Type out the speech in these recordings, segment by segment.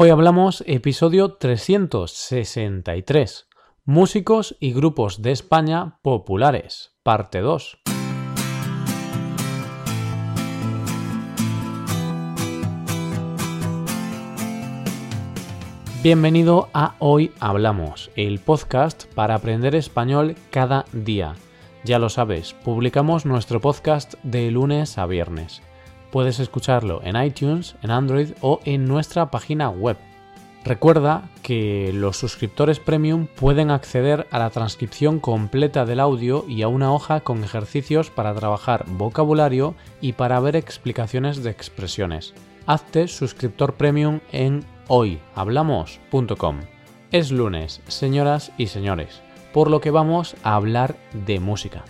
Hoy hablamos episodio 363, Músicos y grupos de España populares, parte 2. Bienvenido a Hoy Hablamos, el podcast para aprender español cada día. Ya lo sabes, publicamos nuestro podcast de lunes a viernes. Puedes escucharlo en iTunes, en Android o en nuestra página web. Recuerda que los suscriptores premium pueden acceder a la transcripción completa del audio y a una hoja con ejercicios para trabajar vocabulario y para ver explicaciones de expresiones. Hazte suscriptor premium en hoyhablamos.com. Es lunes, señoras y señores, por lo que vamos a hablar de música.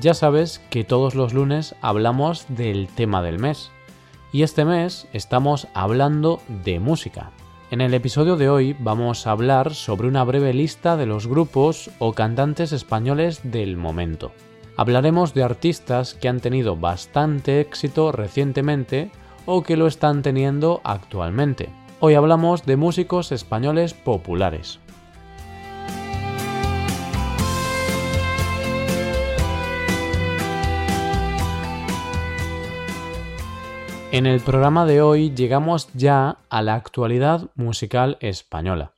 Ya sabes que todos los lunes hablamos del tema del mes. Y este mes estamos hablando de música. En el episodio de hoy vamos a hablar sobre una breve lista de los grupos o cantantes españoles del momento. Hablaremos de artistas que han tenido bastante éxito recientemente o que lo están teniendo actualmente. Hoy hablamos de músicos españoles populares. En el programa de hoy llegamos ya a la actualidad musical española.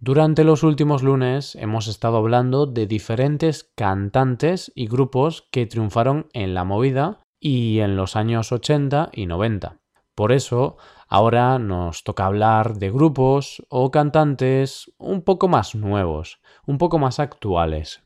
Durante los últimos lunes hemos estado hablando de diferentes cantantes y grupos que triunfaron en la movida y en los años 80 y 90. Por eso Ahora nos toca hablar de grupos o cantantes un poco más nuevos, un poco más actuales.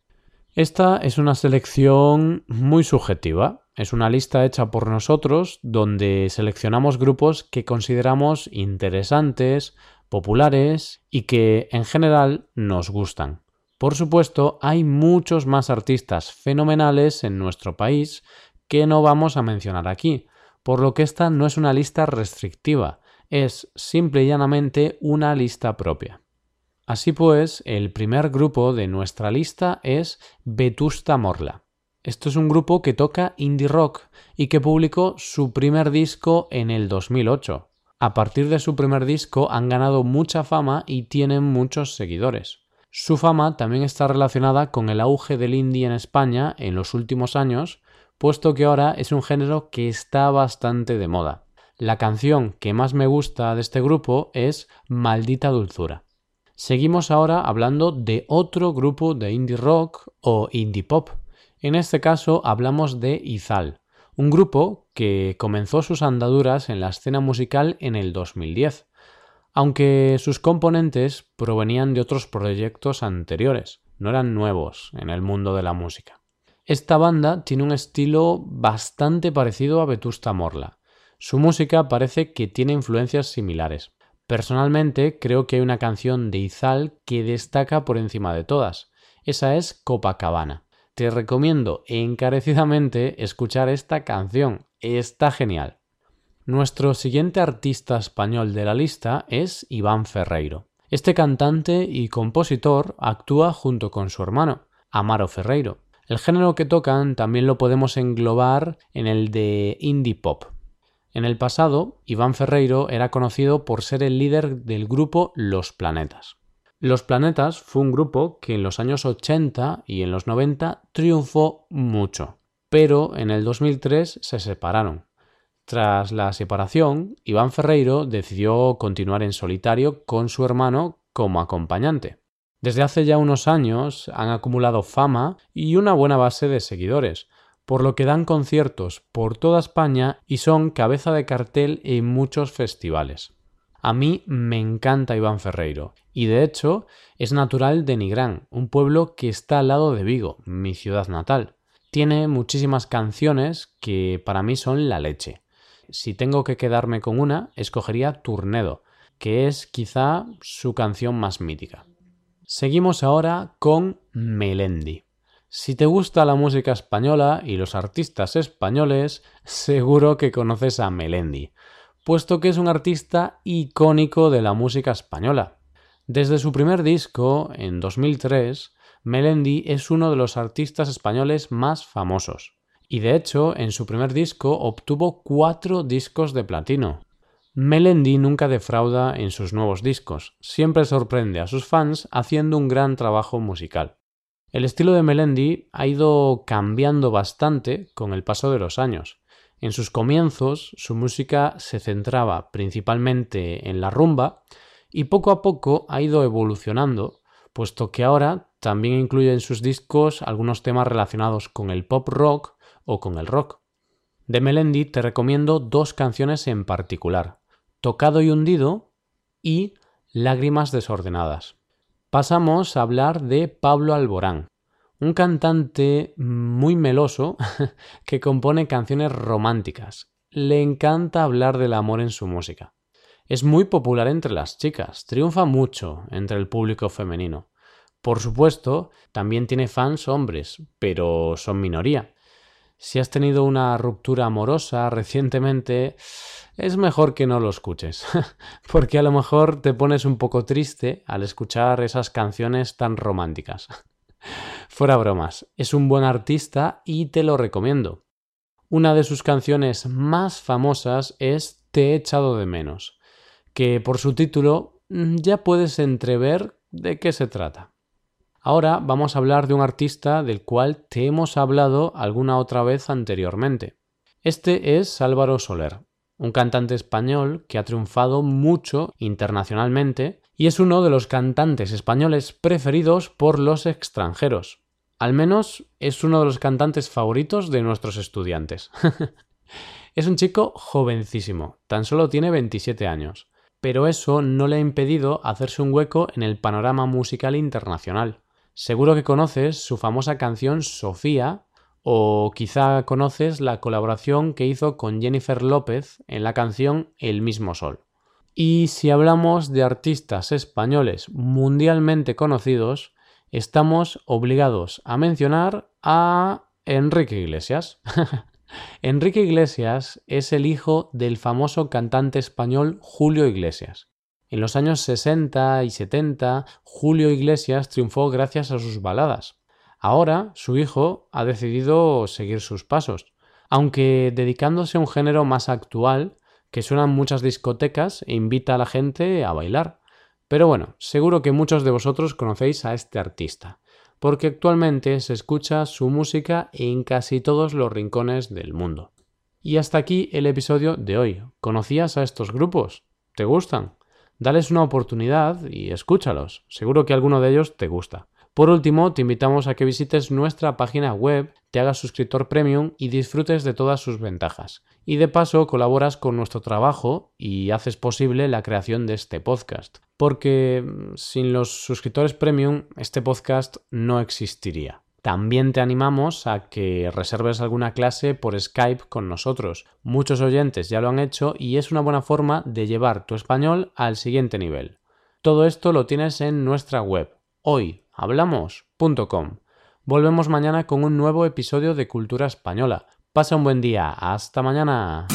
Esta es una selección muy subjetiva. Es una lista hecha por nosotros donde seleccionamos grupos que consideramos interesantes, populares y que en general nos gustan. Por supuesto, hay muchos más artistas fenomenales en nuestro país que no vamos a mencionar aquí, por lo que esta no es una lista restrictiva, es simple y llanamente una lista propia. Así pues, el primer grupo de nuestra lista es Vetusta Morla. Esto es un grupo que toca indie rock y que publicó su primer disco en el 2008. A partir de su primer disco han ganado mucha fama y tienen muchos seguidores. Su fama también está relacionada con el auge del indie en España en los últimos años puesto que ahora es un género que está bastante de moda. La canción que más me gusta de este grupo es Maldita Dulzura. Seguimos ahora hablando de otro grupo de indie rock o indie pop. En este caso hablamos de Izal, un grupo que comenzó sus andaduras en la escena musical en el 2010, aunque sus componentes provenían de otros proyectos anteriores, no eran nuevos en el mundo de la música. Esta banda tiene un estilo bastante parecido a Vetusta Morla. Su música parece que tiene influencias similares. Personalmente creo que hay una canción de Izal que destaca por encima de todas. Esa es Copacabana. Te recomiendo encarecidamente escuchar esta canción. Está genial. Nuestro siguiente artista español de la lista es Iván Ferreiro. Este cantante y compositor actúa junto con su hermano, Amaro Ferreiro. El género que tocan también lo podemos englobar en el de indie pop. En el pasado, Iván Ferreiro era conocido por ser el líder del grupo Los Planetas. Los Planetas fue un grupo que en los años 80 y en los 90 triunfó mucho, pero en el 2003 se separaron. Tras la separación, Iván Ferreiro decidió continuar en solitario con su hermano como acompañante. Desde hace ya unos años han acumulado fama y una buena base de seguidores, por lo que dan conciertos por toda España y son cabeza de cartel en muchos festivales. A mí me encanta Iván Ferreiro, y de hecho es natural de Nigrán, un pueblo que está al lado de Vigo, mi ciudad natal. Tiene muchísimas canciones que para mí son la leche. Si tengo que quedarme con una, escogería Turnedo, que es quizá su canción más mítica. Seguimos ahora con Melendi. Si te gusta la música española y los artistas españoles, seguro que conoces a Melendi, puesto que es un artista icónico de la música española. Desde su primer disco, en 2003, Melendi es uno de los artistas españoles más famosos. Y de hecho, en su primer disco obtuvo cuatro discos de platino. Melendi nunca defrauda en sus nuevos discos, siempre sorprende a sus fans haciendo un gran trabajo musical. El estilo de Melendi ha ido cambiando bastante con el paso de los años. En sus comienzos, su música se centraba principalmente en la rumba y poco a poco ha ido evolucionando, puesto que ahora también incluye en sus discos algunos temas relacionados con el pop rock o con el rock. De Melendi te recomiendo dos canciones en particular. Tocado y hundido y Lágrimas desordenadas. Pasamos a hablar de Pablo Alborán, un cantante muy meloso que compone canciones románticas. Le encanta hablar del amor en su música. Es muy popular entre las chicas, triunfa mucho entre el público femenino. Por supuesto, también tiene fans hombres, pero son minoría. Si has tenido una ruptura amorosa recientemente, es mejor que no lo escuches, porque a lo mejor te pones un poco triste al escuchar esas canciones tan románticas. Fuera bromas, es un buen artista y te lo recomiendo. Una de sus canciones más famosas es Te he echado de menos, que por su título mm, ya puedes entrever de qué se trata. Ahora vamos a hablar de un artista del cual te hemos hablado alguna otra vez anteriormente. Este es Álvaro Soler, un cantante español que ha triunfado mucho internacionalmente y es uno de los cantantes españoles preferidos por los extranjeros. Al menos es uno de los cantantes favoritos de nuestros estudiantes. es un chico jovencísimo, tan solo tiene 27 años, pero eso no le ha impedido hacerse un hueco en el panorama musical internacional. Seguro que conoces su famosa canción Sofía o quizá conoces la colaboración que hizo con Jennifer López en la canción El mismo sol. Y si hablamos de artistas españoles mundialmente conocidos, estamos obligados a mencionar a Enrique Iglesias. Enrique Iglesias es el hijo del famoso cantante español Julio Iglesias. En los años 60 y 70, Julio Iglesias triunfó gracias a sus baladas. Ahora, su hijo ha decidido seguir sus pasos, aunque dedicándose a un género más actual que suena en muchas discotecas e invita a la gente a bailar. Pero bueno, seguro que muchos de vosotros conocéis a este artista, porque actualmente se escucha su música en casi todos los rincones del mundo. Y hasta aquí el episodio de hoy. ¿Conocías a estos grupos? ¿Te gustan? Dales una oportunidad y escúchalos. Seguro que alguno de ellos te gusta. Por último, te invitamos a que visites nuestra página web, te hagas suscriptor premium y disfrutes de todas sus ventajas. Y de paso colaboras con nuestro trabajo y haces posible la creación de este podcast. Porque mm, sin los suscriptores premium este podcast no existiría. También te animamos a que reserves alguna clase por Skype con nosotros. Muchos oyentes ya lo han hecho y es una buena forma de llevar tu español al siguiente nivel. Todo esto lo tienes en nuestra web, hoyhablamos.com. Volvemos mañana con un nuevo episodio de Cultura Española. Pasa un buen día. Hasta mañana.